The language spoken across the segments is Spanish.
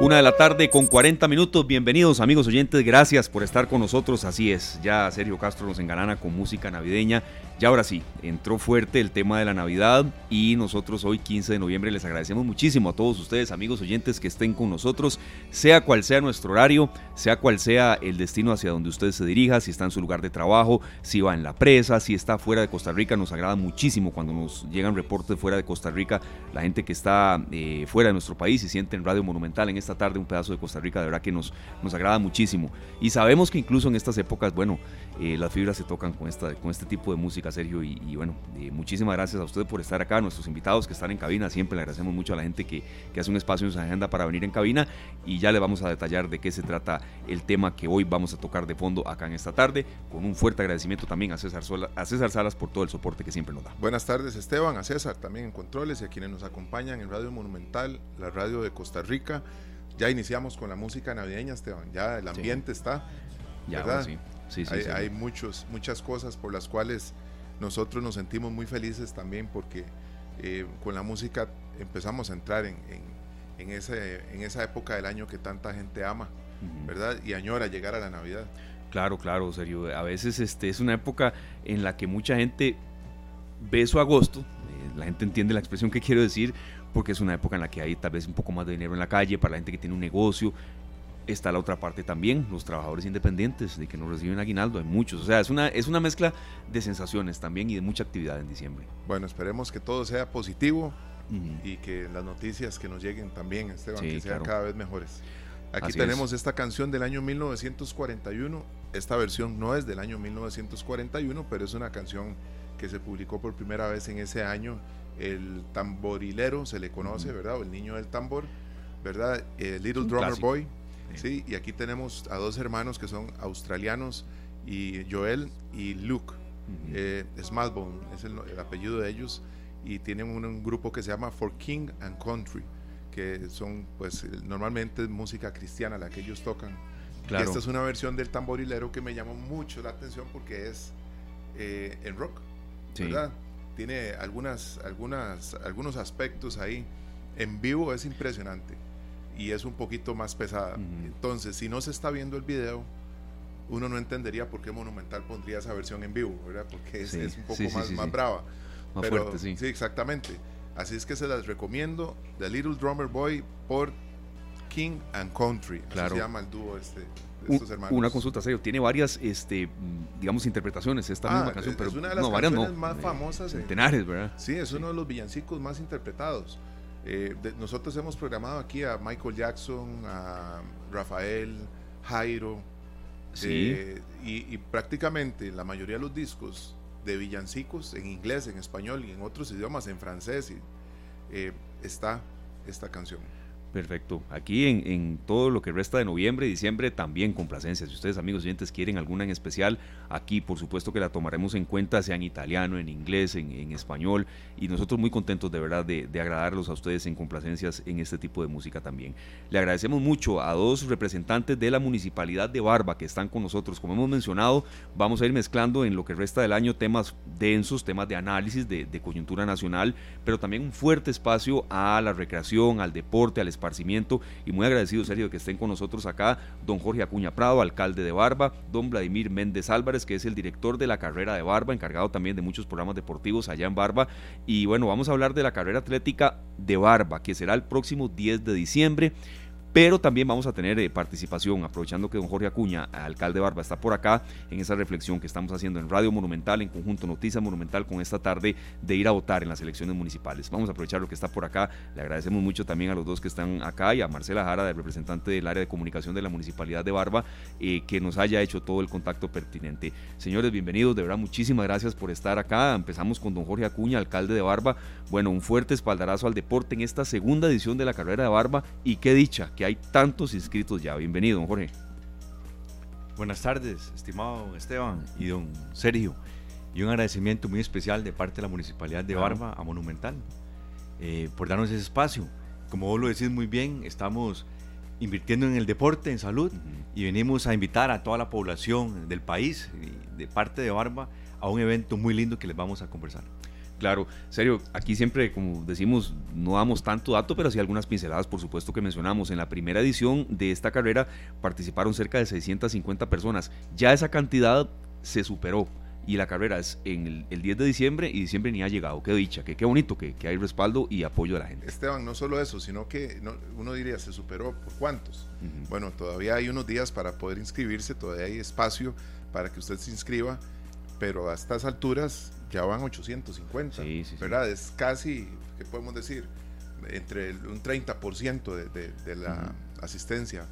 Una de la tarde con 40 minutos. Bienvenidos amigos oyentes, gracias por estar con nosotros. Así es, ya Sergio Castro nos engalana con música navideña. Y ahora sí, entró fuerte el tema de la Navidad y nosotros hoy 15 de noviembre les agradecemos muchísimo a todos ustedes amigos oyentes que estén con nosotros, sea cual sea nuestro horario, sea cual sea el destino hacia donde usted se dirija, si está en su lugar de trabajo, si va en la presa, si está fuera de Costa Rica, nos agrada muchísimo cuando nos llegan reportes fuera de Costa Rica, la gente que está eh, fuera de nuestro país y siente en Radio Monumental en esta tarde un pedazo de Costa Rica, de verdad que nos, nos agrada muchísimo. Y sabemos que incluso en estas épocas, bueno, eh, las fibras se tocan con, esta, con este tipo de música, Sergio. Y, bueno, eh, muchísimas gracias a usted por estar acá, nuestros invitados que están en cabina. Siempre le agradecemos mucho a la gente que, que, hace un espacio en su agenda para venir en cabina. Y ya le vamos a detallar de qué se trata el tema que hoy vamos a tocar de fondo acá en esta tarde. Con un fuerte agradecimiento también a César, a César Salas por todo el soporte que siempre nos da. Buenas tardes, Esteban, a César también en controles y a quienes nos acompañan en Radio Monumental, la radio de Costa Rica. Ya iniciamos con la música navideña, Esteban. Ya el ambiente está. Ya, ¿verdad? Sí hay, muchos, muchas cosas por las cuales nosotros nos sentimos muy felices también porque eh, con la música empezamos a entrar en, en, ese, en esa época del año que tanta gente ama, ¿verdad? Y añora llegar a la Navidad. Claro, claro, serio. A veces este, es una época en la que mucha gente ve su agosto, la gente entiende la expresión que quiero decir, porque es una época en la que hay tal vez un poco más de dinero en la calle para la gente que tiene un negocio, está la otra parte también, los trabajadores independientes, de que no reciben aguinaldo, hay muchos. O sea, es una, es una mezcla de sensaciones también y de mucha actividad en diciembre. Bueno, esperemos que todo sea positivo y que las noticias que nos lleguen también, Esteban, que sean cada vez mejores. Aquí tenemos esta canción del año 1941. Esta versión no es del año 1941, pero es una canción que se publicó por primera vez en ese año. El tamborilero se le conoce, ¿verdad? O el niño del tambor, ¿verdad? El Little Drummer Boy Sí, y aquí tenemos a dos hermanos que son australianos, y Joel y Luke. Eh, Smallbone es el, apellido de ellos, y tienen un, grupo que se llama For King and Country, que son, pues, normalmente música cristiana la que ellos tocan. Claro. Y esta es una versión del tamborilero que me llamó mucho la atención porque es eh, en rock, ¿verdad? Tiene algunas, algunas, algunos aspectos ahí. En vivo es impresionante y es un poquito más pesada. Entonces, si no se está viendo el video, uno no entendería por qué Monumental pondría esa versión en vivo, ¿verdad? Porque es, un poco más, más brava. Más fuerte, sí. Sí, exactamente. Así es que se las recomiendo. The Little Drummer Boy por King and Country. Claro. se llama el dúo este. De estos hermanos. Una consulta, serio. Tiene varias, este, digamos, interpretaciones esta ah, misma canción, pero es una de las no, canciones más eh, famosas. Centenares, ¿verdad? Sí, es uno de los villancicos más interpretados. Eh, nosotros hemos programado aquí a Michael Jackson, a Rafael, Jairo, eh, y, prácticamente la mayoría de los discos de villancicos en inglés, en español y en otros idiomas, en francés, eh, está esta canción. Perfecto. Aquí en, todo lo que resta de noviembre y diciembre también complacencias. Si ustedes, amigos oyentes, quieren alguna en especial, aquí por supuesto que la tomaremos en cuenta, sea en italiano, en inglés, en, español. Y nosotros muy contentos de verdad de, agradarlos a ustedes en complacencias en este tipo de música también. Le agradecemos mucho a dos representantes de la Municipalidad de Barba que están con nosotros. Como hemos mencionado, vamos a ir mezclando en lo que resta del año temas densos, temas de análisis, de, de coyuntura nacional, pero también un fuerte espacio a la recreación, al deporte, al y muy agradecido, serio, de que estén con nosotros acá don Jorge Acuña Prado, alcalde de Barba, don Vladimir Méndez Álvarez, que es el director de la carrera de Barba, encargado también de muchos programas deportivos allá en Barba. Y bueno, vamos a hablar de la carrera atlética de Barba, que será el próximo 10 de diciembre pero también vamos a tener eh, participación, aprovechando que don Jorge Acuña, alcalde Barba, está por acá en esa reflexión que estamos haciendo en Radio Monumental, en conjunto Noticia Monumental, con esta tarde de ir a votar en las elecciones municipales. Vamos a aprovechar lo que está por acá. Le agradecemos mucho también a los dos que están acá y a Marcela Jara, del representante del área de comunicación de la Municipalidad de Barba, eh, que nos haya hecho todo el contacto pertinente. Señores, bienvenidos, de verdad, muchísimas gracias por estar acá. Empezamos con don Jorge Acuña, alcalde de Barba. Bueno, un fuerte espaldarazo al deporte en esta segunda edición de la carrera de Barba y qué dicha que hay tantos inscritos ya. Bienvenido, don Jorge. Buenas tardes, estimado Esteban y don Sergio. Y un agradecimiento muy especial de parte de la Municipalidad de Barba a Monumental eh, por darnos ese espacio. Como vos lo decís muy bien, estamos invirtiendo en el deporte, en salud, y venimos a invitar a toda la población del país, de parte de Barba, a un evento muy lindo que les vamos a conversar. Claro, serio, aquí siempre, como decimos, no damos tanto dato, pero sí algunas pinceladas, por supuesto, que mencionamos. En la primera edición de esta carrera participaron cerca de 650 personas. Ya esa cantidad se superó y la carrera es en el, 10 de diciembre y diciembre ni ha llegado. Qué dicha, que qué bonito que, hay respaldo y apoyo de la gente. Esteban, no solo eso, sino que uno diría, ¿se superó por cuántos? Bueno, todavía hay unos días para poder inscribirse, todavía hay espacio para que usted se inscriba, pero a estas alturas ya van 850, ¿verdad? Es casi, ¿qué podemos decir? Entre un 30% de, de, de la asistencia,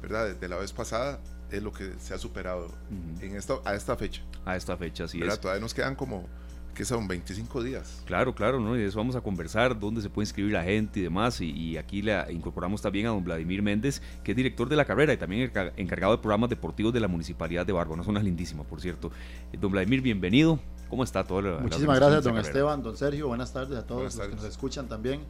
¿verdad? De la vez pasada es lo que se ha superado en esta, a esta fecha. A esta fecha, sí. Todavía nos quedan como, que son 25 días. Claro, claro, ¿no? Y de eso vamos a conversar, dónde se puede inscribir la gente y demás. Y, aquí le incorporamos también a don Vladimir Méndez, que es director de la carrera y también encargado de programas deportivos de la Municipalidad de Barba. Una zona lindísima, por cierto. Eh, don Vladimir, bienvenido. ¿Cómo está todo? La, Muchísimas gracias, don Esteban, don Sergio. Buenas tardes a todos los que nos escuchan también.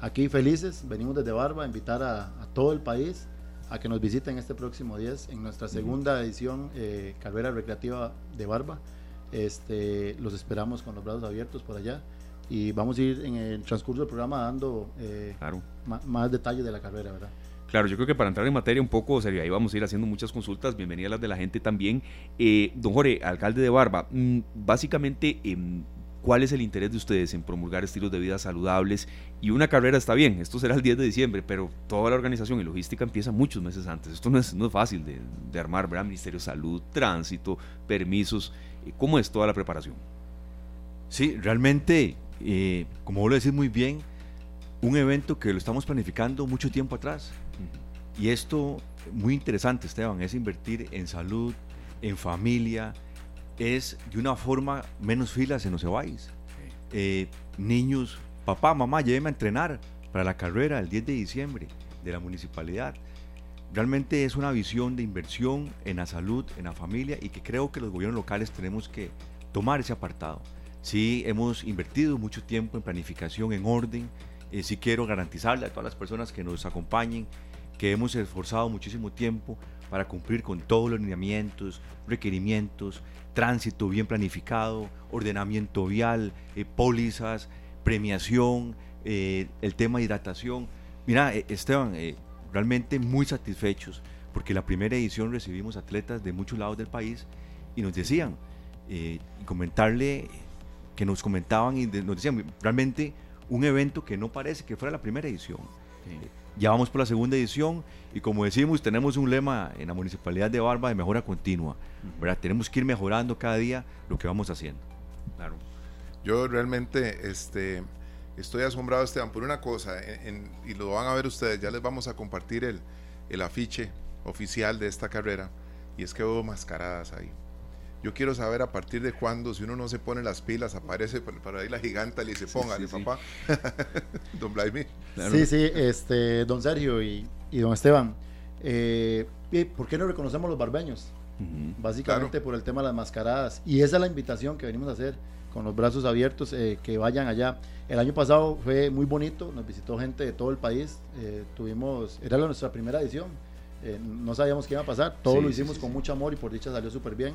Aquí felices, venimos desde Barba a invitar a, a todo el país a que nos visiten este próximo 10 en nuestra segunda edición eh, Carrera Recreativa de Barba. Este, los esperamos con los brazos abiertos por allá y vamos a ir en el transcurso del programa dando eh, más detalles de la carrera, ¿verdad? Claro, yo creo que para entrar en materia un poco, serio, ahí vamos a ir haciendo muchas consultas, bienvenidas las de la gente también. Eh, don Jorge, alcalde de Barba, mm, básicamente, em, cuál es el interés de ustedes en promulgar estilos de vida saludables. Y una carrera está bien, esto será el 10 de diciembre, pero toda la organización y logística empieza muchos meses antes. Esto no es, no es fácil de, armar, ¿verdad? Ministerio de Salud, tránsito, permisos. ¿Cómo es toda la preparación? Sí, realmente, eh, como vos lo decís muy bien, un evento que lo estamos planificando mucho tiempo atrás. Y esto, muy interesante, Esteban, es invertir en salud, en familia, es de una forma menos filas en los Cebáis. Eh, niños, papá, mamá, lléveme a entrenar para la carrera el 10 de diciembre de la municipalidad. Realmente es una visión de inversión en la salud, en la familia y que creo que los gobiernos locales tenemos que tomar ese apartado. Sí, hemos invertido mucho tiempo en planificación, en orden. Eh, sí quiero garantizarle a todas las personas que nos acompañen que hemos esforzado muchísimo tiempo para cumplir con todos los lineamientos, requerimientos, tránsito bien planificado, ordenamiento vial, eh, pólizas, premiación, eh, el tema de hidratación. Mira, eh, Esteban, realmente muy satisfechos porque la primera edición recibimos atletas de muchos lados del país y nos decían, y comentarle que nos comentaban y nos decían, realmente un evento que no parece que fuera la primera edición. Ya vamos por la segunda edición y como decimos, tenemos un lema en la Municipalidad de Barba de mejora continua. ¿verdad? Tenemos que ir mejorando cada día lo que vamos haciendo. Claro. Yo realmente este, estoy asombrado, Esteban, por una cosa, y lo van a ver ustedes, ya les vamos a compartir el, el afiche oficial de esta carrera, y es que hubo mascaradas ahí. Yo quiero saber a partir de cuándo, si uno no se pone las pilas, aparece para ahí la giganta y le dice, póngale, papá. don Vladimir. Sí, sí, este, don Sergio y, don Esteban. Eh, ¿Por qué no reconocemos los barbeños? Básicamente por el tema de las mascaradas. Y esa es la invitación que venimos a hacer con los brazos abiertos, eh, que vayan allá. El año pasado fue muy bonito, nos visitó gente de todo el país. Eh, tuvimos, era nuestra primera edición. no sabíamos qué iba a pasar, todo lo hicimos con mucho amor y por dicha salió súper bien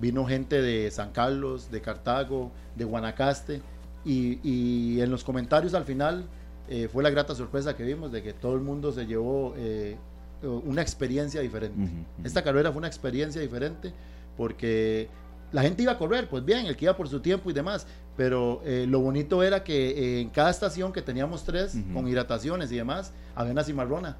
vino gente de San Carlos, de Cartago, de Guanacaste, y, en los comentarios al final eh, fue la grata sorpresa que vimos de que todo el mundo se llevó eh, una experiencia diferente. Esta carrera fue una experiencia diferente porque la gente iba a correr, pues bien, el que iba por su tiempo y demás, pero eh, lo bonito era que en cada estación que teníamos tres, con hidrataciones y demás, había una cimarrona.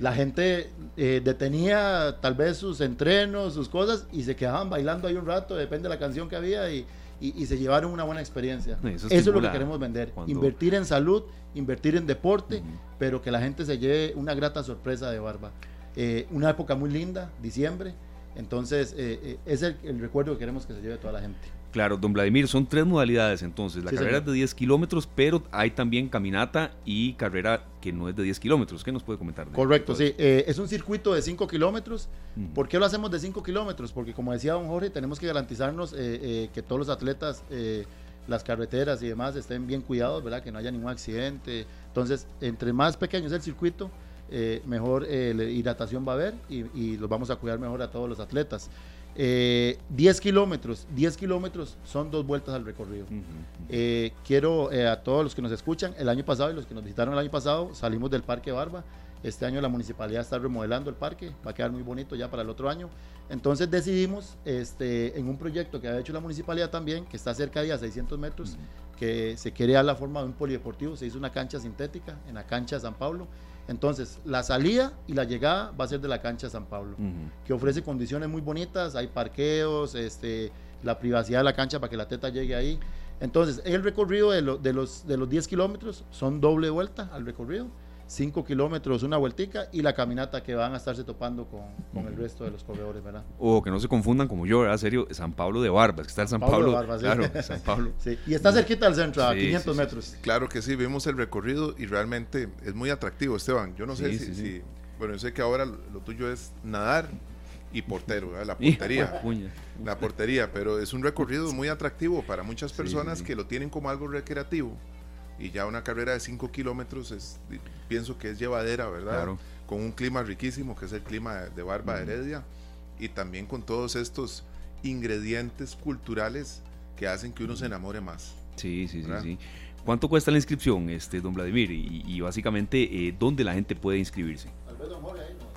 La gente eh, detenía tal vez sus entrenos, sus cosas y se quedaban bailando ahí un rato, depende de la canción que había y, se llevaron una buena experiencia. Eso, es lo que queremos vender. Invertir en salud, invertir en deporte, pero que la gente se lleve una grata sorpresa de barba. Eh, una época muy linda, diciembre. Entonces, eh, es el recuerdo que queremos que se lleve toda la gente. Claro, don Vladimir, son tres modalidades entonces. La carrera es de 10 kilómetros, pero hay también caminata y carrera que no es de 10 kilómetros. ¿Qué nos puede comentar? De Correcto, sí. Eh, es un circuito de 5 kilómetros. ¿Por qué lo hacemos de 5 kilómetros? Porque como decía don Jorge, tenemos que garantizarnos eh, eh, que todos los atletas, las carreteras y demás estén bien cuidados, ¿verdad? Que no haya ningún accidente. Entonces, entre más pequeño es el circuito, mejor hidratación va a haber y, y los vamos a cuidar mejor a todos los atletas. 10 kilómetros, 10 kilómetros son dos vueltas al recorrido. quiero a todos los que nos escuchan, el año pasado y los que nos visitaron el año pasado, salimos del Parque Barba. Este año la municipalidad está remodelando el parque, va a quedar muy bonito ya para el otro año. Entonces decidimos, este, en un proyecto que ha hecho la municipalidad también, que está cerca de a 600 metros, que se quiere dar la forma de un polideportivo, se hizo una cancha sintética en la cancha de San Pablo. Entonces, la salida y la llegada va a ser de la cancha de San Pablo, que ofrece condiciones muy bonitas, hay parqueos, este, la privacidad de la cancha para que la teta llegue ahí. Entonces, el recorrido de, de, los, de los 10 kilómetros son doble vuelta al recorrido 5 kilómetros, una vueltica y la caminata que van a estarse topando con, con el resto de los corredores, ¿verdad? O que no se confundan como yo, ¿verdad? Serio, San Pablo de Barbas, que está en San, Pablo. Pablo Claro, San Pablo. Sí. Y está cerquita del centro, a 500 metros. Claro que sí, vimos el recorrido y realmente es muy atractivo, Esteban. Yo no sé si, Bueno, yo sé que ahora lo tuyo es nadar y portero, ¿verdad? la portería. la portería, pero es un recorrido muy atractivo para muchas personas que lo tienen como algo recreativo y ya una carrera de 5 kilómetros es, pienso que es llevadera, ¿verdad? Con un clima riquísimo, que es el clima de Barba de Heredia, y también con todos estos ingredientes culturales que hacen que uno se enamore más. Sí, sí, sí, sí. ¿Cuánto cuesta la inscripción, este, don Vladimir? Y, básicamente, eh, ¿dónde la gente puede inscribirse?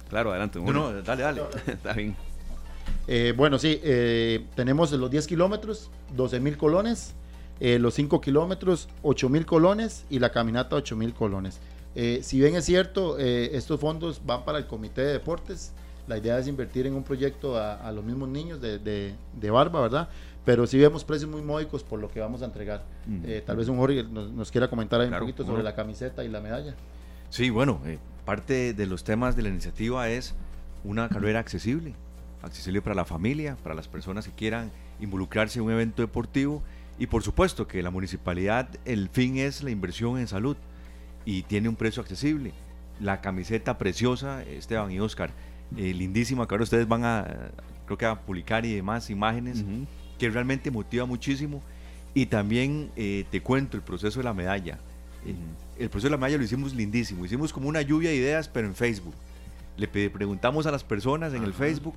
Claro, adelante. No, no, dale, dale. Está bien. Eh, bueno, sí, eh, tenemos los 10 kilómetros, 12 mil colones eh, los 5 kilómetros, 8 mil colones y la caminata 8 mil colones. Eh, si bien es cierto, eh, estos fondos van para el comité de deportes, la idea es invertir en un proyecto a, los mismos niños de, de, Barba, ¿verdad? Pero sí vemos precios muy módicos por lo que vamos a entregar. tal vez un Jorge nos, quiera comentar ahí un poquito sobre la camiseta y la medalla. Sí, bueno, parte de los temas de la iniciativa es una carrera accesible, accesible para la familia, para las personas que quieran involucrarse en un evento deportivo y por supuesto que la municipalidad, el fin es la inversión en salud y tiene un precio accesible. La camiseta preciosa, Esteban y Oscar, eh, lindísima, que ahora ustedes van a, creo que a publicar y demás imágenes, que realmente motiva muchísimo. Y también eh, te cuento el proceso de la medalla. el proceso de la medalla lo hicimos lindísimo. Hicimos como una lluvia de ideas, pero en Facebook. Le preguntamos a las personas en el Facebook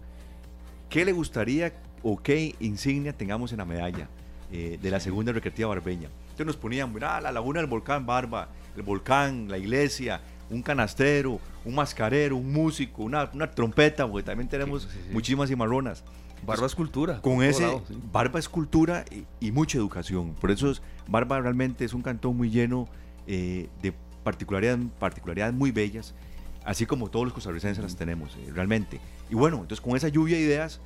qué le gustaría o qué insignia tengamos en la medalla. Eh, de la segunda recreativa barbeña. Entonces nos ponían, mira, la laguna del volcán Barba, el volcán, la iglesia, un canastero, un mascarero, un músico, una, una trompeta, porque también tenemos muchísimas cimarronas. Barba es cultura. Con ese, Barba es cultura y, mucha educación. Por eso es, Barba realmente es un cantón muy lleno eh, de particularidades, particularidades muy bellas, así como todos los costarricenses las tenemos, eh, realmente. Y bueno, entonces con esa lluvia de ideas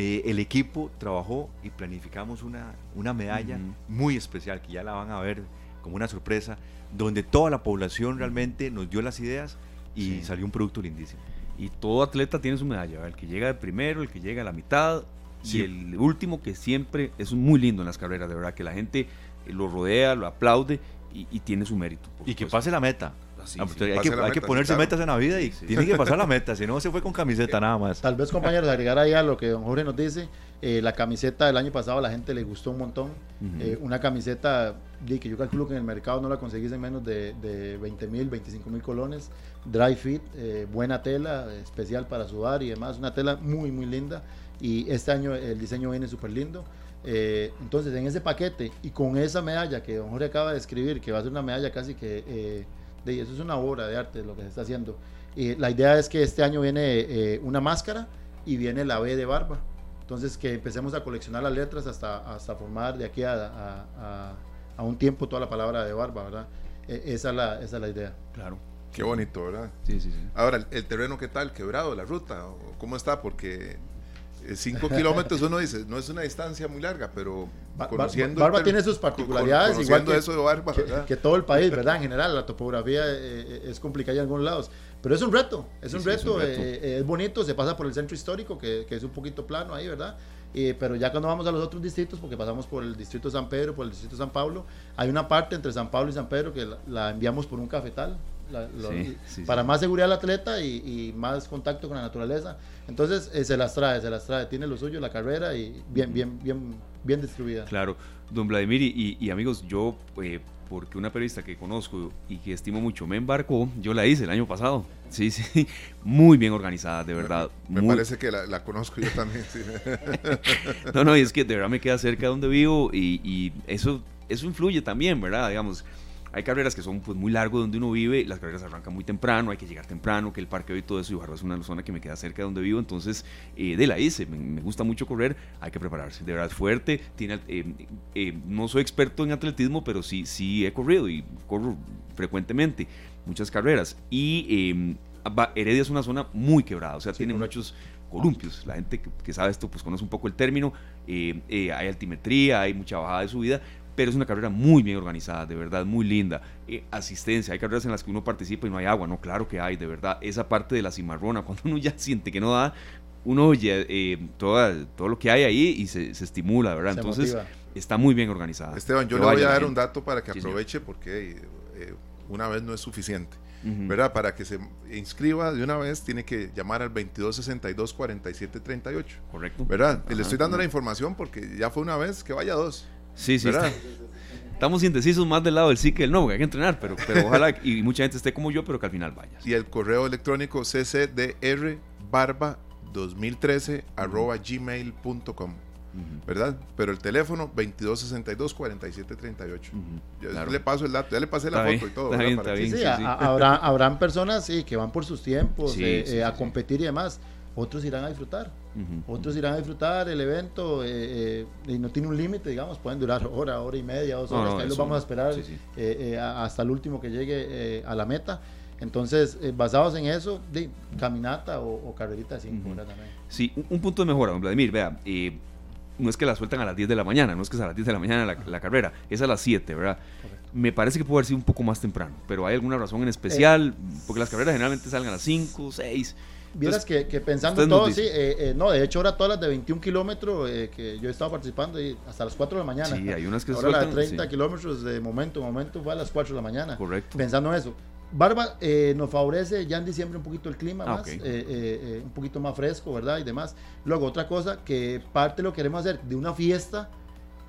eh, el equipo trabajó y planificamos una, una medalla muy especial que ya la van a ver como una sorpresa, donde toda la población realmente nos dio las ideas y salió un producto lindísimo. Y todo atleta tiene su medalla, el que llega de primero, el que llega a la mitad y el último que siempre es muy lindo en las carreras, de verdad, que la gente lo rodea, lo aplaude y, tiene su mérito. Y que pase la meta. Pues, hay, que, hay que, ponerse metas en la vida y tiene que pasar la meta, si no se fue con camiseta nada más. Tal vez, compañeros, agregar ahí a lo que don Jorge nos dice, eh, la camiseta del año pasado a la gente le gustó un montón. Eh, una camiseta que yo calculo que en el mercado no la conseguís en menos de, de 20 mil, 25 mil colones. Dry fit, eh, buena tela, especial para sudar y demás. Una tela muy, muy linda. Y este año el diseño viene súper lindo. entonces, en ese paquete y con esa medalla que don Jorge acaba de escribir, que va a ser una medalla casi que de eso es una obra de arte lo que se está haciendo. y la idea es que este año viene eh, una máscara y viene la B de barba. Entonces que empecemos a coleccionar las letras hasta, hasta formar de aquí a, a, un tiempo toda la palabra de barba, ¿verdad? E, esa, es la, esa es la idea. Claro. Qué bonito, ¿verdad? Sí, sí, sí. Ahora, ¿el, terreno qué tal? ¿Quebrado la ruta? ¿Cómo está? Porque 5 eh, kilómetros uno dice, no es una distancia muy larga, pero conociendo... Barba tiene sus particularidades, igual que, eso de Barba, que, todo el país, ¿verdad? En general, la topografía eh, eh, es complicada en algunos lados, pero es un reto, es, un, reto, es, bonito, se pasa por el centro histórico, que, es un poquito plano ahí, ¿verdad? pero ya cuando vamos a los otros distritos, porque pasamos por el distrito de San Pedro, por el distrito de San Pablo, hay una parte entre San Pablo y San Pedro que la enviamos por un cafetal, para más seguridad del atleta y, más contacto con la naturaleza. Entonces eh, se las trae, se las trae, tiene lo suyo la carrera y bien, bien, bien, bien distribuida. Claro, don Vladimir y, amigos, yo eh, porque una periodista que conozco y que estimo mucho me embarcó, yo la hice el año pasado. Sí, sí, muy bien organizada, de verdad. Me, parece que la, conozco yo también. no, no, y es que de verdad me queda cerca de donde vivo y, y eso, eso influye también, ¿verdad? Digamos, hay carreras que son pues, muy largos donde uno vive, las carreras arrancan muy temprano, hay que llegar temprano, que el parque y todo eso, y Barba es una zona que me queda cerca de donde vivo, entonces eh, de la hice, me, gusta mucho correr, hay que prepararse, de verdad fuerte, tiene, eh, eh, no soy experto en atletismo, pero sí, sí he corrido y corro frecuentemente muchas carreras, y em, Heredia es una zona muy quebrada, o sea, tiene muchos columpios. La gente que, sabe esto pues conoce un poco el término. hay altimetría, hay mucha bajada de subida, pero es una carrera muy bien organizada, de verdad, muy linda. Eh, asistencia, hay carreras en las que uno participa y no hay agua, no, claro que hay, de verdad. Esa parte de la cimarrona, cuando uno ya siente que no da, uno oye eh, todo lo que hay ahí y se, estimula, ¿verdad? Entonces, está muy bien organizada. Esteban, yo le voy a dar un dato para que aproveche, porque eh, una vez no es suficiente. ¿verdad? Para que se inscriba de una vez tiene que llamar al 2262 4738. Correcto. ¿Verdad? Y le estoy dando la información porque ya fue una vez que vaya dos. Sí, sí. Estamos indecisos más del lado del sí que del no, porque hay que entrenar, pero, pero ojalá y mucha gente esté como yo, pero que al final vaya. Y el correo electrónico ccdrbarba 2013 arroba gmail.com. ¿verdad? Pero el teléfono 2262-4738. Ya le paso el dato, ya le pasé la foto y todo. sí, habrán personas sí, que van por sus tiempos eh, eh, a competir y demás otros irán a disfrutar. Otros irán a disfrutar el evento eh, eh, y no tiene un límite, digamos, pueden durar hora, hora y media, dos horas, ahí los vamos a esperar eh, hasta el último que llegue a la meta. Entonces, basados en eso, de, caminata o, carrerita de 5 horas también. Sí, un, punto de mejora, don Vladimir, vea, no es que la sueltan a las 10 de la mañana, no es que es a las 10 de la mañana la, carrera, es a las 7, ¿verdad? Me parece que puede haber sido un poco más temprano, pero hay alguna razón en especial, porque las carreras generalmente salen a las 5, 6 Vieras que, que, pensando todo, sí, eh, eh, no, de hecho ahora todas las de 21 kilómetros eh, que yo he estado participando y hasta las 4 de la mañana. Sí, hay unas que Ahora las de 30 kilómetros de momento, momento fue a las 4 de la mañana. Correcto. Pensando en eso. Barba nos favorece ya en diciembre un poquito el clima ah, más, un poquito más fresco, ¿verdad? Y demás. Luego, otra cosa que parte lo queremos hacer de una fiesta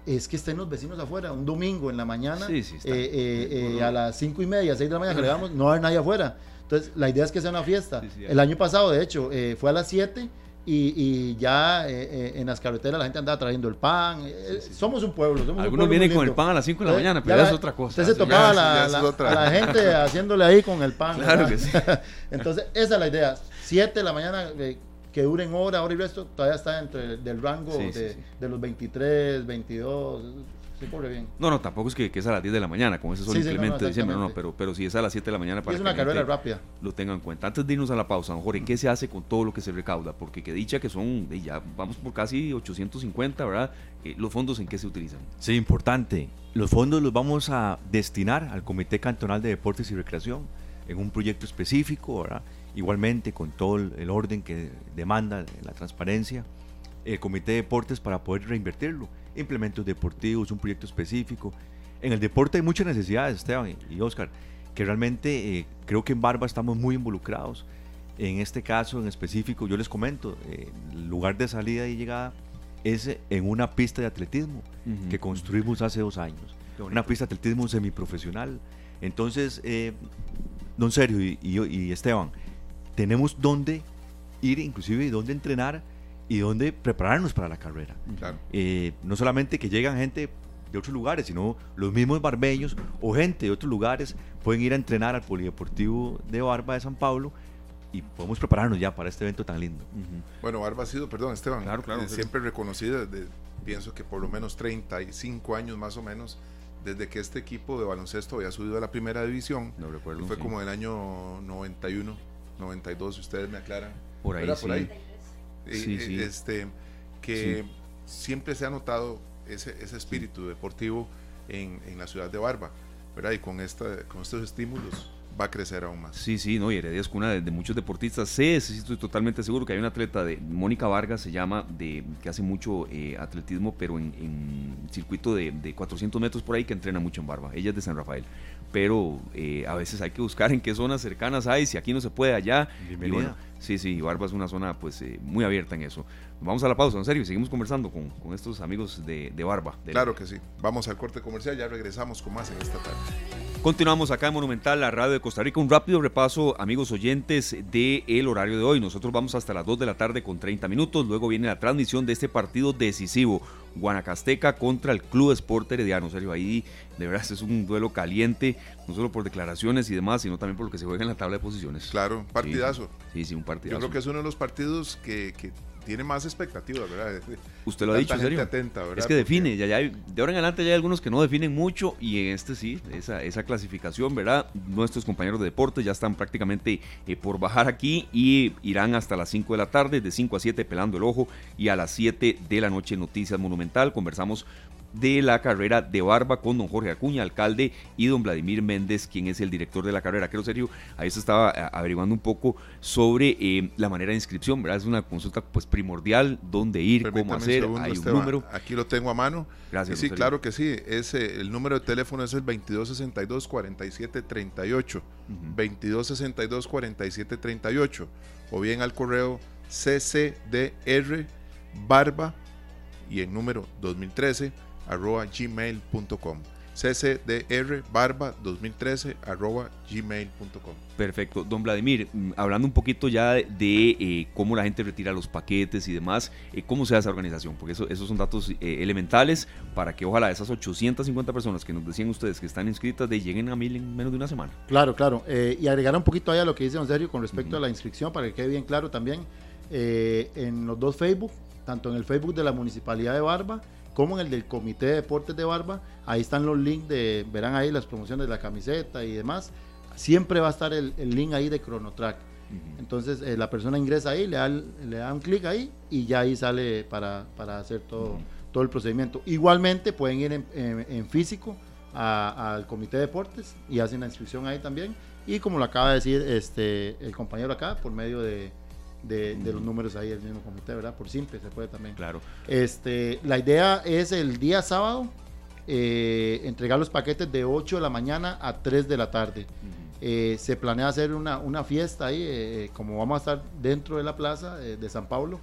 es que estén los vecinos afuera, un domingo en la mañana, sí, sí, a las 5 y media, 6 de la mañana que le damos, no hay nadie afuera. Entonces, la idea es que sea una fiesta. el año pasado, de hecho, eh, fue a las 7 y, ya eh, eh, en las carreteras la gente andaba trayendo el pan. somos un pueblo. Algunos vienen con el pan a las 5 de la mañana, pero es otra cosa. Usted se tocaba la, la, gente haciéndole ahí con el pan. Claro que sí. Entonces, esa es la idea. 7 de la mañana, que duren hora, hora y resto, todavía está entre del rango de, de, los 23, 22 bien. No, no, tampoco es que, es a las 10 de la mañana, como ese solo implemento de diciembre, no, no, pero, pero si es a las 7 de la mañana para es una carrera rápida. Lo tengan en cuenta. Antes de irnos a la pausa, don Jorge, ¿qué se hace con todo lo que se recauda? Porque que dicha que son, ya vamos por casi 850, ¿verdad? Eh, ¿Los fondos en qué se utilizan? Sí, importante. Los fondos los vamos a destinar al Comité Cantonal de Deportes y Recreación en un proyecto específico, ¿verdad? Igualmente con todo el orden que demanda la transparencia, el Comité de Deportes para poder reinvertirlo implementos deportivos, un proyecto específico. En el deporte hay muchas necesidades, Esteban y Oscar, que realmente eh, creo que en Barba estamos muy involucrados. En este caso en específico, yo les comento, eh, el lugar de salida y llegada es en una pista de atletismo que construimos hace dos años. Una pista de atletismo semiprofesional. Entonces, eh, don Sergio y, y, Esteban, tenemos dónde ir, inclusive, y dónde entrenar y dónde prepararnos para la carrera. Eh, no solamente que llegan gente de otros lugares, sino los mismos barbeños o gente de otros lugares pueden ir a entrenar al Polideportivo de Barba de San Pablo y podemos prepararnos ya para este evento tan lindo. Bueno, Barba ha sido, perdón Esteban, claro, claro, eh, siempre reconocida, desde, pienso que por lo menos 35 años más o menos, desde que este equipo de baloncesto había subido a la primera división. No recuerdo. Fue como el año 91, 92, si ustedes me aclaran. Por ahí, sí. por ahí. Este, que siempre se ha notado ese, ese espíritu deportivo en, en, la ciudad de Barba, ¿verdad? Y con, esta, con estos estímulos va a crecer aún más. Sí, sí, no, y Heredia es cuna de, muchos deportistas. Sé, sí, estoy totalmente seguro que hay una atleta de Mónica Vargas, se llama, de que hace mucho eh, atletismo, pero en, en circuito de, de, 400 metros por ahí, que entrena mucho en Barba. Ella es de San Rafael. Pero eh, a veces hay que buscar en qué zonas cercanas hay, si aquí no se puede, allá. Bienvenida Sí, sí, Barba es una zona pues eh, muy abierta en eso. Vamos a la pausa, en serio, seguimos conversando con, con estos amigos de, de Barba. claro que sí. Vamos al corte comercial, ya regresamos con más en esta tarde. Continuamos acá en Monumental, la radio de Costa Rica. Un rápido repaso, amigos oyentes, del el horario de hoy. Nosotros vamos hasta las 2 de la tarde con 30 minutos. Luego viene la transmisión de este partido decisivo. Guanacasteca contra el Club Sport Herediano. serio, ahí de verdad es un duelo caliente, no solo por declaraciones y demás, sino también por lo que se juega en la tabla de posiciones. Claro, partidazo. Sí, sí, un partidazo. Yo creo que es uno de los partidos que, que tiene más expectativas, ¿verdad? Usted lo ha dicho, serio. Es que define, ya, ya de ahora en adelante ya hay algunos que no definen mucho y en este sí, esa, esa clasificación, ¿verdad? Nuestros compañeros de deporte ya están prácticamente eh, por bajar aquí y irán hasta las 5 de la tarde, de 5 a 7 pelando el ojo y a las 7 de la noche Noticias Monumental. Conversamos de la carrera de Barba con don Jorge Acuña, alcalde, y don Vladimir Méndez, quien es el director de la carrera. Creo serio, ahí se estaba eh, averiguando un poco sobre eh, la manera de inscripción, ¿verdad? Es una consulta pues primordial, dónde ir, cómo hacer, hay un número. Aquí lo tengo a mano. Gracias. sí, claro que sí. Ese, el número de teléfono es el 2262 4738. 2262 4738. O bien al correo ccdr barba y el número 2013 arroba gmail.com ccdr barba 2013 arroba gmail.com Perfecto. Don Vladimir, mm, hablando un poquito ya de, eh, cómo la gente retira los paquetes y demás, eh, ¿cómo se da esa organización? Porque eso, esos son datos eh, elementales para que ojalá esas 850 personas que nos decían ustedes que están inscritas de lleguen a mil en menos de una semana. Claro, claro. y agregar un poquito ahí a lo que dice Don Sergio con respecto a la inscripción, para que quede bien claro también, en los dos Facebook, tanto en el Facebook de la Municipalidad de Barba, como en el del Comité de Deportes de Barba. Ahí están los links de, verán ahí las promociones de la camiseta y demás. Siempre va a estar el, link ahí de Chronotrack. Entonces eh, la persona ingresa ahí, le da, le da un clic ahí y ya ahí sale para, para hacer todo, todo el procedimiento. Igualmente pueden ir en, físico al Comité de Deportes y hacen la inscripción ahí también. Y como lo acaba de decir este, el compañero acá, por medio de, de, los números ahí del mismo comité, ¿verdad? Por simple se puede también. Claro. Este, la idea es el día sábado eh, entregar los paquetes de 8 de la mañana a 3 de la tarde. Eh, se planea hacer una, una fiesta ahí, eh, como vamos a estar dentro de la plaza de San Pablo.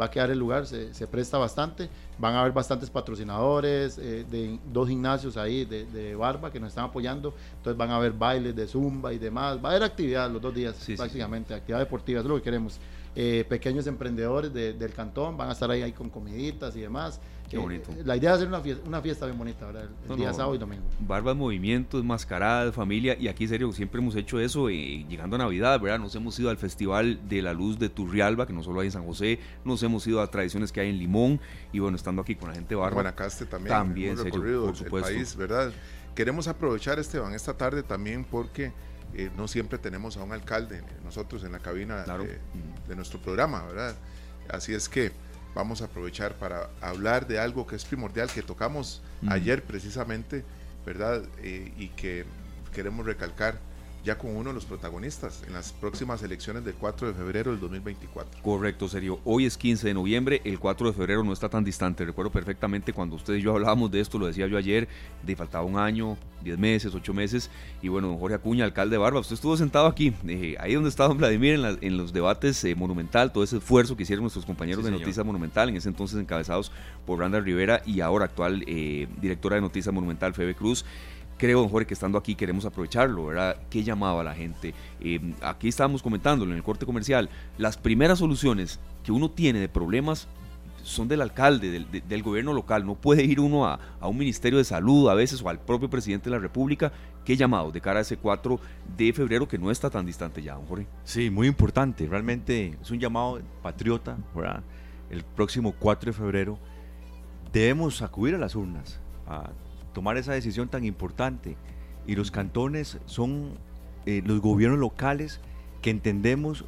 Va a quedar el lugar, se, se, presta bastante. Van a haber bastantes patrocinadores de dos gimnasios ahí de, de, Barba que nos están apoyando. Entonces van a haber bailes de zumba y demás. Va a haber actividad los dos días prácticamente, actividad deportiva, es lo que queremos. pequeños emprendedores del cantón van a estar ahí, ahí con comiditas y demás. Qué bonito. La idea es hacer una fiesta, una fiesta bien bonita, ¿verdad? El, día sábado y domingo. Barbas, movimientos, mascaradas, familia. Y aquí, serio, siempre hemos hecho eso. Eh, llegando a Navidad, ¿verdad? Nos hemos ido al Festival de la Luz de Turrialba, que no solo hay en San José. Nos hemos ido a tradiciones que hay en Limón. Y bueno, estando aquí con la gente Barba. Guanacaste también. También, hemos recorrido por supuesto. el país, ¿verdad? Queremos aprovechar, Esteban, esta tarde también porque eh, no siempre tenemos a un alcalde, nosotros en la cabina de, de nuestro programa, ¿verdad? Así es que vamos a aprovechar para hablar de algo que es primordial, que tocamos ayer precisamente, ¿verdad? Eh, y que queremos recalcar ya con uno de los protagonistas en las próximas elecciones del 4 de febrero del 2024. Correcto, serio. Hoy es 15 de noviembre, el 4 de febrero no está tan distante. Recuerdo perfectamente cuando usted y yo hablábamos de esto, lo decía yo ayer, de faltaba un año, 10 meses, 8 meses. Y bueno, don Jorge Acuña, alcalde de Barba, usted estuvo sentado aquí, eh, ahí donde estaba don Vladimir en, los debates eh, Monumental, todo ese esfuerzo que hicieron nuestros compañeros de Noticias Monumental, en ese entonces encabezados por Randa Rivera y ahora actual eh, directora de Noticias Monumental, Febe Cruz creo, don Jorge, que estando aquí queremos aprovecharlo, ¿verdad? ¿Qué llamaba la gente? Eh, aquí estábamos comentándolo en el corte comercial. Las primeras soluciones que uno tiene de problemas son del alcalde, del, gobierno local. No puede ir uno a, un ministerio de salud a veces o al propio presidente de la República. ¿Qué llamado de cara a ese 4 de febrero que no está tan distante ya, don Jorge? Sí, muy importante. Realmente es un llamado patriota, ¿verdad? El próximo 4 de febrero debemos acudir a las urnas, a tomar esa decisión tan importante. Y los cantones son eh, los gobiernos locales que entendemos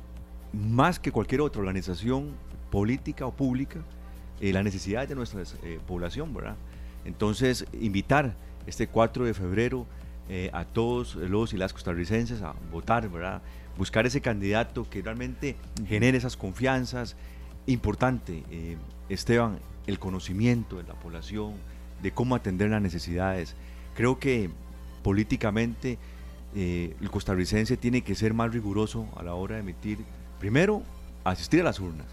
más que cualquier otra organización política o pública eh, las necesidades de nuestra eh, población, ¿verdad? Entonces, invitar este 4 de febrero a todos los y las costarricenses a votar, ¿verdad? Buscar ese candidato que realmente genere esas confianzas. Importante, Esteban, el conocimiento de la población, de cómo atender las necesidades. Creo que políticamente eh, el costarricense tiene que ser más riguroso a la hora de emitir primero, asistir a las urnas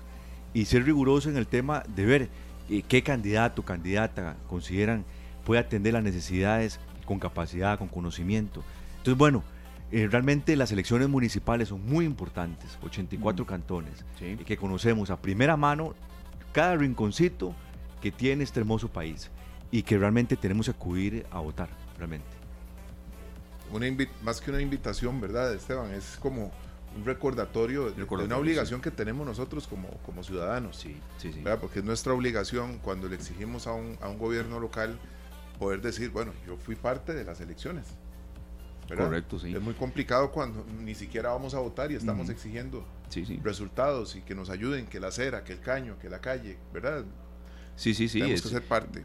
y ser riguroso en el tema de ver eh, qué candidato o candidata consideran puede atender las necesidades con capacidad, con conocimiento. Entonces, bueno, eh, realmente las elecciones municipales son muy importantes, 84 mm. cantones, y que conocemos a primera mano cada rinconcito que tiene este hermoso país y que realmente tenemos que acudir a votar, realmente. Una más que una invitación, ¿verdad, Esteban? Es como un recordatorio, de una obligación que tenemos nosotros como, como ciudadanos. Sí, sí, sí. Porque es nuestra obligación cuando le exigimos a un, a un gobierno local poder decir, bueno, yo fui parte de las elecciones. Correcto, sí. Es muy complicado cuando ni siquiera vamos a votar y estamos exigiendo resultados y que nos ayuden, que la acera, que el caño, que la calle, ¿verdad? Sí, sí, sí. Tenemos que ser parte.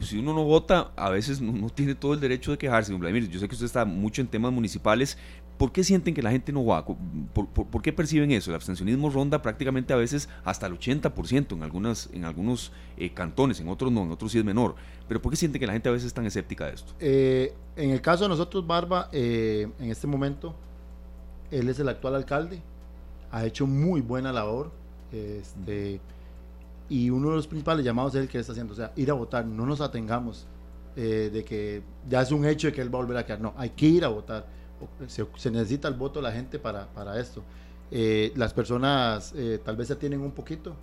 Si uno no vota, a veces no, tiene todo el derecho de quejarse. Vladimir, yo sé que usted está mucho en temas municipales. ¿Por qué sienten que la gente no va? ¿Por, qué perciben eso? El abstencionismo ronda prácticamente a veces hasta el 80% en, algunas, en algunos eh, cantones, en otros no, en otros sí es menor. Pero ¿por qué sienten que la gente a veces es tan escéptica de esto? Eh, en el caso de nosotros, Barba, eh, en este momento, él es el actual alcalde, ha hecho muy buena labor. Este, y uno de los principales llamados es el que está haciendo, o sea, ir a votar, no nos atengamos eh, de que ya es un hecho de que él va a volver a quedar, no, hay que ir a votar, se, necesita el voto de la gente para, para esto. Eh, las personas eh, tal vez se tienen un poquito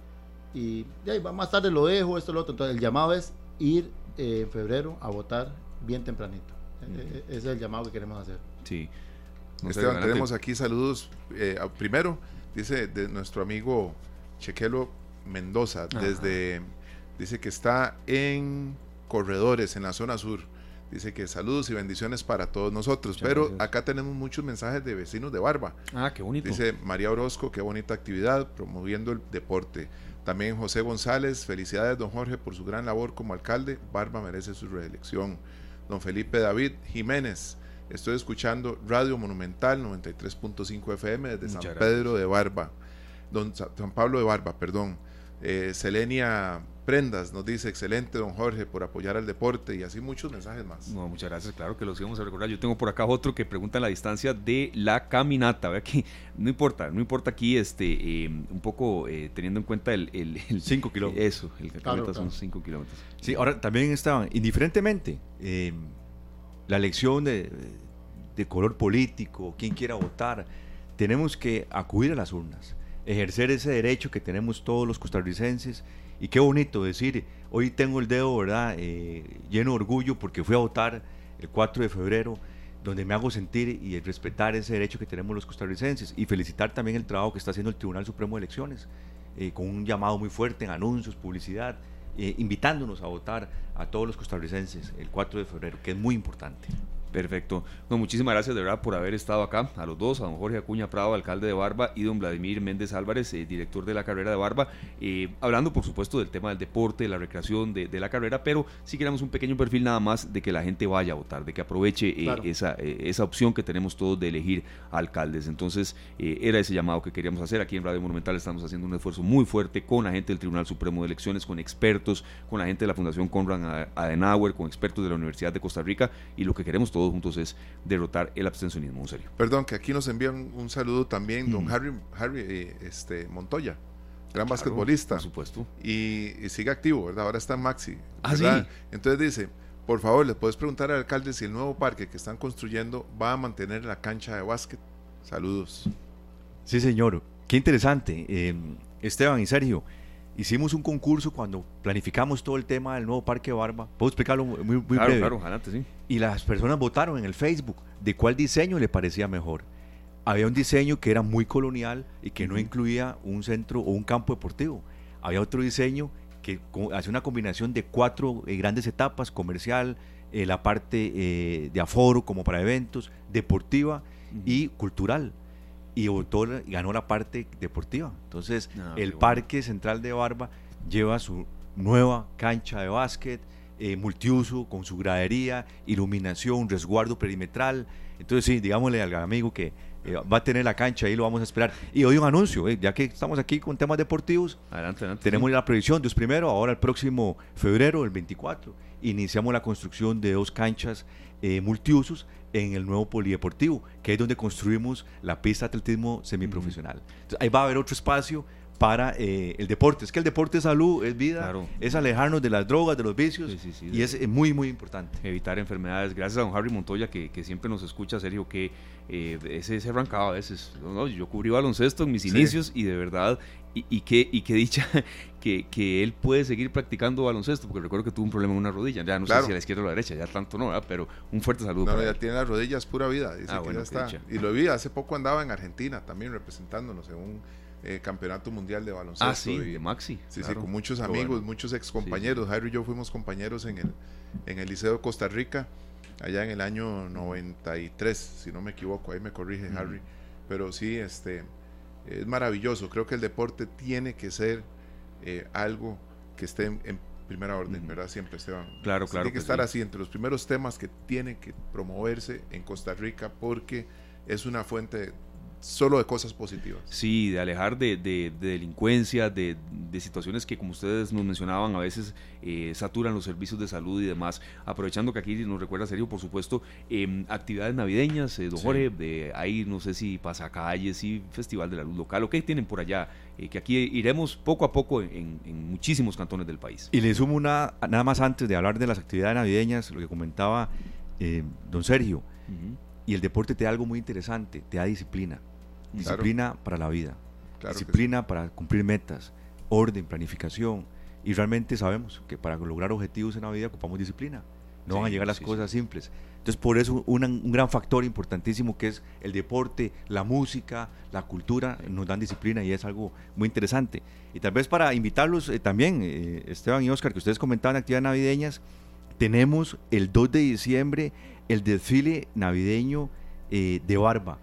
y ya, más tarde lo dejo, esto, lo otro, entonces el llamado es ir en febrero a votar bien tempranito. Ese es el llamado que queremos hacer. Sí. Esteban, tenemos aquí saludos. primero, dice de nuestro amigo Chequelo Mendoza, desde, dice que está en Corredores, en la zona sur. Dice que saludos y bendiciones para todos nosotros. Pero acá tenemos muchos mensajes de vecinos de Barba. Ah, qué bonito. Dice María Orozco, qué bonita actividad, promoviendo el deporte. También José González, felicidades don Jorge por su gran labor como alcalde. Barba merece su reelección. Don Felipe David Jiménez, estoy escuchando Radio Monumental 93.5 FM desde San Pedro de Barba. Don San Pablo de Barba, perdón. Eh, Selenia Prendas nos dice, excelente don Jorge por apoyar al deporte y así muchos mensajes más. No, muchas gracias, claro que los íbamos a recordar. Yo tengo por acá otro que pregunta la distancia de la caminata. Vea que no importa, no importa aquí, este, em, un poco eh, teniendo en cuenta el... 5 kilómetros. Eso, el caminata son 5 kilómetros. Sí, ahora también estaban, indiferentemente, em, la elección de, de color político, quien quiera votar, tenemos que acudir a las urnas ejercer ese derecho que tenemos todos los costarricenses. Y qué bonito decir, hoy tengo el dedo, ¿verdad?, eh, lleno de orgullo porque fui a votar el 4 de febrero, donde me hago sentir y respetar ese derecho que tenemos los costarricenses. Y felicitar también el trabajo que está haciendo el Tribunal Supremo de Elecciones, eh, con un llamado muy fuerte en anuncios, publicidad, eh, invitándonos a votar a todos los costarricenses el 4 de febrero, que es muy importante. Perfecto. No, muchísimas gracias de verdad por haber estado acá. A los dos, a don Jorge Acuña Prado, alcalde de Barba, y don Vladimir Méndez Álvarez, eh, director de la carrera de Barba, eh, hablando por supuesto del tema del deporte, de la recreación de, la carrera, pero sí queremos un pequeño perfil nada más de que la gente vaya a votar, de que aproveche eh, esa, esa opción que tenemos todos de elegir alcaldes. Entonces, era ese llamado que queríamos hacer. Aquí en Radio Monumental estamos haciendo un esfuerzo muy fuerte con la gente del Tribunal Supremo de Elecciones, con expertos, con la gente de la Fundación Conrad Adenauer, con expertos de la Universidad de Costa Rica, y lo que queremos todos juntos es derrotar el abstencionismo, en serio. Perdón, que aquí nos envían un saludo también don Harry, Harry eh, este, Montoya, gran basquetbolista. Por supuesto. Y, sigue activo, ¿verdad? Ahora está en Maxi. Ah, Entonces dice, por favor, le puedes preguntar al alcalde si el nuevo parque que están construyendo va a mantener la cancha de básquet. Saludos. Sí, señor. Qué interesante. Eh, Esteban y Sergio, hicimos un concurso cuando planificamos todo el tema del nuevo Parque Barba. ¿Puedo explicarlo muy, muy claro, breve? Claro, adelante, sí. Y las personas votaron en el Facebook de cuál diseño le parecía mejor. Había un diseño que era muy colonial y que no incluía un centro o un campo deportivo. Había otro diseño que hace una combinación de cuatro eh, grandes etapas, comercial, eh, la parte eh, de aforo como para eventos, deportiva y cultural y votó, ganó la parte deportiva. Entonces, ah, el Parque Central de Barba lleva su nueva cancha de básquet, eh, multiuso, con su gradería, iluminación, resguardo perimetral. Entonces, sí, digámosle al amigo que eh, va a tener la cancha, ahí lo vamos a esperar. Y hoy un anuncio, eh, ya que estamos aquí con temas deportivos, adelante, tenemos la previsión, Dios primero, ahora el próximo febrero, el 24, iniciamos la construcción de dos canchas eh, multiusos en el nuevo polideportivo, que es donde construimos la pista de atletismo semiprofesional. Entonces, ahí va a haber otro espacio para eh, el deporte. Es que el deporte es salud, es vida, es alejarnos de las drogas, de los vicios, y es muy, muy importante. Evitar enfermedades. Gracias a don Harry Montoya, que, siempre nos escucha, Sergio, que eh, ese se arrancaba a veces. yo cubrí baloncesto en mis inicios y de verdad, y, y, que, y que dicha que, que, él puede seguir practicando baloncesto, porque recuerdo que tuvo un problema en una rodilla, ya no sé si a la izquierda o a la derecha, ya tanto no, pero un fuerte saludo. No, ya tiene las rodillas pura vida, dice ah, que ya está. Y lo vi, hace poco andaba en Argentina también representándonos en un eh, campeonato mundial de baloncesto. Ah, sí, de Maxi. Sí, sí, con muchos amigos, muchos ex compañeros. Jairo y yo fuimos compañeros en el, en el Liceo de Costa Rica, allá en el año 93, si no me equivoco, ahí me corrige Harry. Pero sí, este, es maravilloso. Creo que el deporte tiene que ser eh, algo que esté en, primera orden, ¿verdad? Siempre, Esteban. Claro, claro. Tiene que, estar así, entre los primeros temas que tiene que promoverse en Costa Rica porque es una fuente solo de cosas positivas. Sí, de alejar de, delincuencia, de, situaciones que como ustedes nos mencionaban a veces eh, saturan los servicios de salud y demás. Aprovechando que aquí nos recuerda serio, por supuesto, eh, actividades navideñas, eh, don Jorge, de ahí no sé si pasacalles y Festival de la Luz Local, o qué tienen por allá, eh, que aquí iremos poco a poco en, muchísimos cantones del país. Y le sumo una, nada más antes de hablar de las actividades navideñas, lo que comentaba don Sergio. Y el deporte te da algo muy interesante, te da disciplina. Disciplina para la vida. disciplina para cumplir metas, orden, planificación. Y realmente sabemos que para lograr objetivos en la vida ocupamos disciplina. No van a llegar las cosas simples. Entonces, por eso un gran factor importantísimo que es el deporte, la música, la cultura, nos dan disciplina y es algo muy interesante. Y tal vez para invitarlos eh, también, eh, Esteban y Oscar, que ustedes comentaban actividades navideñas, tenemos el 2 de diciembre el desfile navideño eh, de Barba.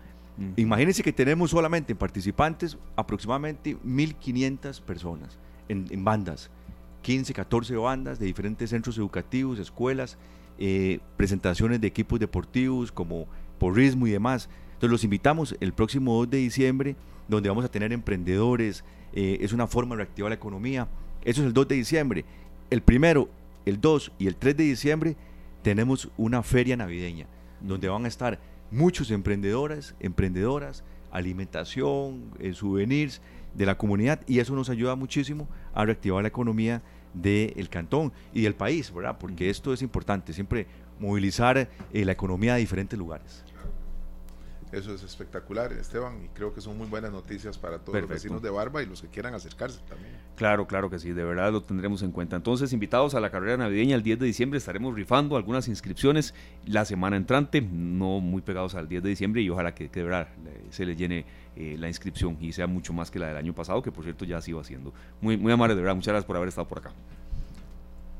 Imagínense que tenemos solamente participantes aproximadamente 1.500 personas en, bandas, 15, 14 bandas de diferentes centros educativos, escuelas, eh, presentaciones de equipos deportivos como porrismo y demás. Entonces los invitamos el próximo 2 de diciembre, donde vamos a tener emprendedores, eh, es una forma de reactivar la economía. Eso es el 2 de diciembre. El primero, el 2 y el 3 de diciembre tenemos una feria navideña, donde van a estar muchos emprendedores, emprendedoras, alimentación, eh, souvenirs de la comunidad y eso nos ayuda muchísimo a reactivar la economía del cantón y del país, ¿verdad? Porque esto es importante, siempre movilizar eh, la economía de diferentes lugares. Eso es espectacular, Esteban, y creo que son muy buenas noticias para todos los vecinos de Barba y los que quieran acercarse también. Claro, claro que sí, de verdad lo tendremos en cuenta. Entonces, invitados a la carrera navideña el 10 de diciembre, estaremos rifando algunas inscripciones la semana entrante, no muy pegados al 10 de diciembre, y ojalá que, de verdad se le llene eh, la inscripción y sea mucho más que la del año pasado, que por cierto ya se iba haciendo. Muy, muy amable, de verdad, muchas gracias por haber estado por acá.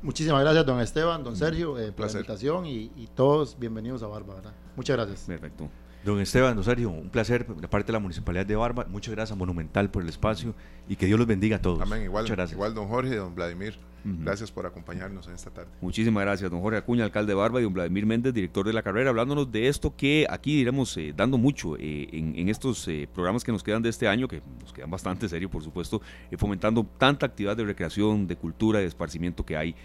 Muchísimas gracias, don Esteban, don Sergio, eh, por la invitación y, y, todos bienvenidos a Barba, ¿verdad? Muchas gracias. Perfecto. Don Esteban, don Sergio, un placer de parte de la Municipalidad de Barba. Muchas gracias Monumental por el espacio y que Dios los bendiga a todos. Amén. Igual, Muchas gracias. igual don Jorge y don Vladimir. Gracias por acompañarnos en esta tarde. Muchísimas gracias, don Jorge Acuña, alcalde de Barba, y don Vladimir Méndez, director de la carrera, hablándonos de esto que aquí iremos eh, dando mucho eh, en, estos eh, programas que nos quedan de este año, que nos quedan bastante serio, por supuesto, fomentando tanta actividad de recreación, de cultura, de esparcimiento que hay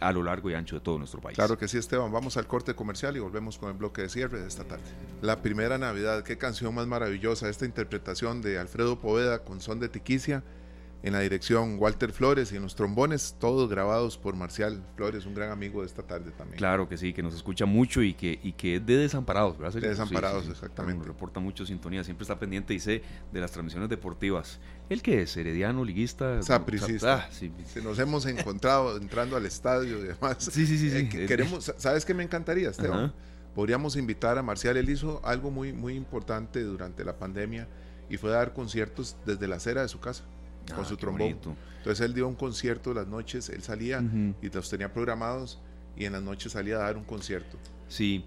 a lo largo y ancho de todo nuestro país. Claro que sí, Esteban. Vamos al corte comercial y volvemos con el bloque de cierre de esta tarde. La primera Navidad, qué canción más maravillosa, esta interpretación de Alfredo Poveda con son de Tiquicia en la dirección Walter Flores y en los trombones, todos grabados por Marcial Flores, un gran amigo de esta tarde también. Claro que sí, que nos escucha mucho y que, y que es de Desamparados, ¿verdad? De Desamparados, exactamente. Nos reporta mucho sintonía, siempre está pendiente y sé de las transmisiones deportivas. ¿El que es? ¿Herediano, liguista? Sapricista. Ah, sí. Se nos hemos encontrado entrando al estadio y demás. Sí, sí, sí. Eh, queremos, ¿Sabes qué me encantaría, Esteban? Podríamos invitar a Marcial, él hizo algo muy, muy importante durante la pandemia y fue dar conciertos desde la acera de su casa con ah, su trombón. Entonces él dio un concierto las noches, él salía y los tenía programados y en las noches salía a dar un concierto. Sí,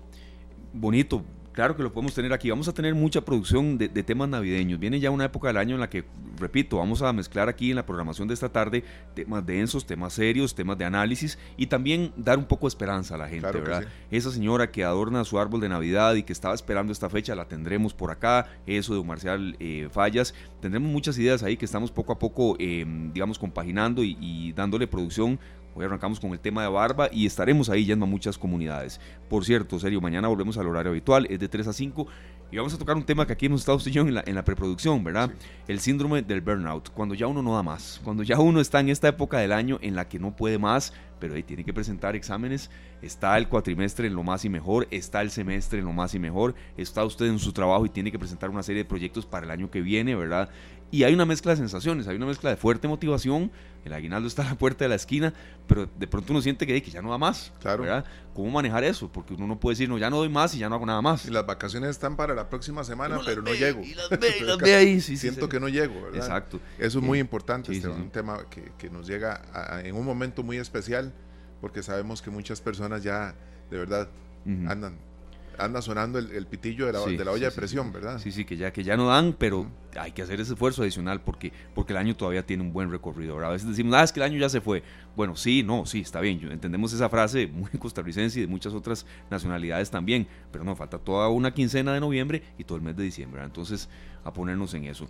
bonito. Claro que lo podemos tener aquí. Vamos a tener mucha producción de, temas navideños. Viene ya una época del año en la que, repito, vamos a mezclar aquí en la programación de esta tarde temas densos, temas serios, temas de análisis y también dar un poco de esperanza a la gente, ¿verdad? Esa señora que adorna su árbol de Navidad y que estaba esperando esta fecha, la tendremos por acá. Eso de Marcial eh, Fallas. Tendremos muchas ideas ahí que estamos poco a poco, eh, digamos, compaginando y dándole producción Hoy arrancamos con el tema de barba y estaremos ahí yendo a muchas comunidades. Por cierto, serio, mañana volvemos al horario habitual, es de 3 a 5 y vamos a tocar un tema que aquí hemos estado usted en la, en la preproducción, ¿verdad? El síndrome del burnout, cuando ya uno no da más, cuando ya uno está en esta época del año en la que no puede más, pero ahí tiene que presentar exámenes, está el cuatrimestre en lo más y mejor, está el semestre en lo más y mejor, está usted en su trabajo y tiene que presentar una serie de proyectos para el año que viene, ¿verdad? Y hay una mezcla de sensaciones, hay una mezcla de fuerte motivación, el aguinaldo está a la puerta de la esquina, pero de pronto uno siente que, que ya no da más. Claro. ¿verdad? ¿Cómo manejar eso? Porque uno no puede decir, no, ya no doy más y ya no hago nada más. Y las vacaciones están para la próxima semana, pero no llego. Y las ve, y las ve ahí. Sí, Siento que no llego, ¿verdad? Exacto. Eso es muy importante, este, un tema que, que nos llega en un momento muy especial, porque sabemos que muchas personas ya, de verdad, andan anda sonando el, pitillo de la, de la olla de presión, ¿verdad? Sí, sí, que ya, que ya no dan, pero hay que hacer ese esfuerzo adicional porque, porque el año todavía tiene un buen recorrido. A veces decimos, ah, es que el año ya se fue. Bueno, sí, no, sí, está bien. Entendemos esa frase muy costarricense y de muchas otras nacionalidades también, pero no, falta toda una quincena de noviembre y todo el mes de diciembre. Entonces, a ponernos en eso.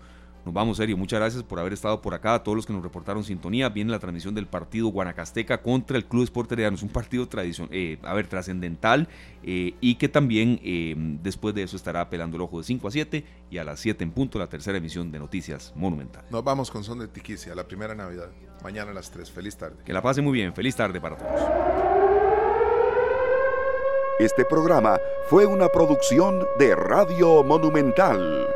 Nos vamos, serio. Muchas gracias por haber estado por acá. A todos los que nos reportaron sintonía. Viene la transmisión del partido Guanacasteca contra el Club Sport Es un partido tradición, eh, a ver, trascendental eh, y que también eh, después de eso estará apelando el ojo de 5 a 7 y a las 7 en punto la tercera emisión de Noticias Monumental. Nos vamos con Son de Tiquicia, la primera Navidad. Mañana a las 3. Feliz tarde. Que la pase muy bien. Feliz tarde para todos. Este programa fue una producción de Radio Monumental.